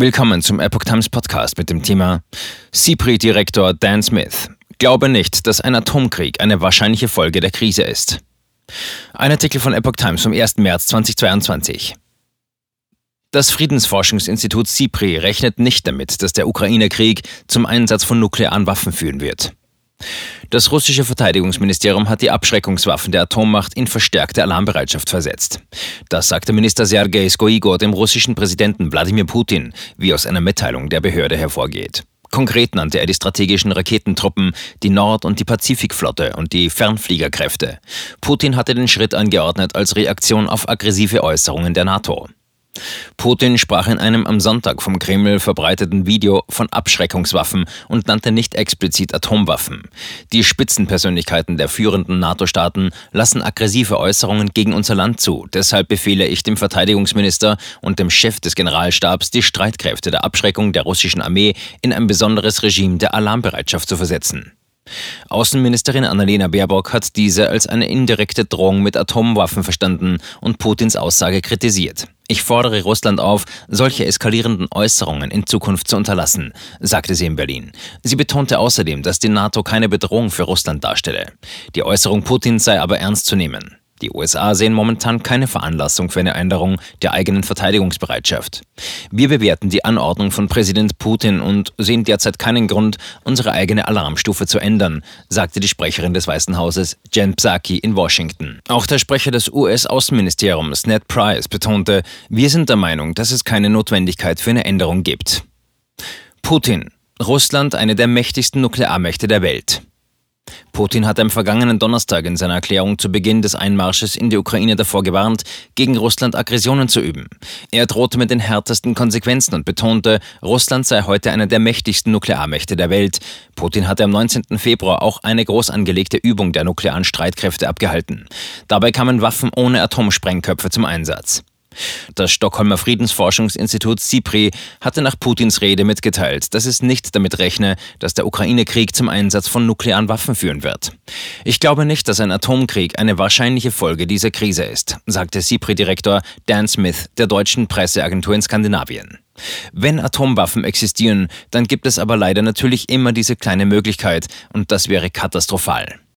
Willkommen zum Epoch Times Podcast mit dem Thema CIPRI-Direktor Dan Smith. Glaube nicht, dass ein Atomkrieg eine wahrscheinliche Folge der Krise ist. Ein Artikel von Epoch Times vom 1. März 2022. Das Friedensforschungsinstitut CIPRI rechnet nicht damit, dass der Ukraine-Krieg zum Einsatz von nuklearen Waffen führen wird. Das russische Verteidigungsministerium hat die Abschreckungswaffen der Atommacht in verstärkte Alarmbereitschaft versetzt. Das sagte Minister Sergei Skoigo dem russischen Präsidenten Wladimir Putin, wie aus einer Mitteilung der Behörde hervorgeht. Konkret nannte er die strategischen Raketentruppen, die Nord- und die Pazifikflotte und die Fernfliegerkräfte. Putin hatte den Schritt angeordnet als Reaktion auf aggressive Äußerungen der NATO. Putin sprach in einem am Sonntag vom Kreml verbreiteten Video von Abschreckungswaffen und nannte nicht explizit Atomwaffen. Die Spitzenpersönlichkeiten der führenden NATO-Staaten lassen aggressive Äußerungen gegen unser Land zu. Deshalb befehle ich dem Verteidigungsminister und dem Chef des Generalstabs, die Streitkräfte der Abschreckung der russischen Armee in ein besonderes Regime der Alarmbereitschaft zu versetzen. Außenministerin Annalena Baerbock hat diese als eine indirekte Drohung mit Atomwaffen verstanden und Putins Aussage kritisiert. Ich fordere Russland auf, solche eskalierenden Äußerungen in Zukunft zu unterlassen, sagte sie in Berlin. Sie betonte außerdem, dass die NATO keine Bedrohung für Russland darstelle. Die Äußerung Putins sei aber ernst zu nehmen. Die USA sehen momentan keine Veranlassung für eine Änderung der eigenen Verteidigungsbereitschaft. Wir bewerten die Anordnung von Präsident Putin und sehen derzeit keinen Grund, unsere eigene Alarmstufe zu ändern, sagte die Sprecherin des Weißen Hauses Jen Psaki in Washington. Auch der Sprecher des US-Außenministeriums Ned Price betonte, wir sind der Meinung, dass es keine Notwendigkeit für eine Änderung gibt. Putin. Russland eine der mächtigsten Nuklearmächte der Welt. Putin hat am vergangenen Donnerstag in seiner Erklärung zu Beginn des Einmarsches in die Ukraine davor gewarnt, gegen Russland Aggressionen zu üben. Er drohte mit den härtesten Konsequenzen und betonte, Russland sei heute eine der mächtigsten Nuklearmächte der Welt. Putin hatte am 19. Februar auch eine groß angelegte Übung der nuklearen Streitkräfte abgehalten. Dabei kamen Waffen ohne Atomsprengköpfe zum Einsatz. Das Stockholmer Friedensforschungsinstitut CIPRI hatte nach Putins Rede mitgeteilt, dass es nicht damit rechne, dass der Ukraine-Krieg zum Einsatz von nuklearen Waffen führen wird. Ich glaube nicht, dass ein Atomkrieg eine wahrscheinliche Folge dieser Krise ist, sagte CIPRI-Direktor Dan Smith der deutschen Presseagentur in Skandinavien. Wenn Atomwaffen existieren, dann gibt es aber leider natürlich immer diese kleine Möglichkeit, und das wäre katastrophal.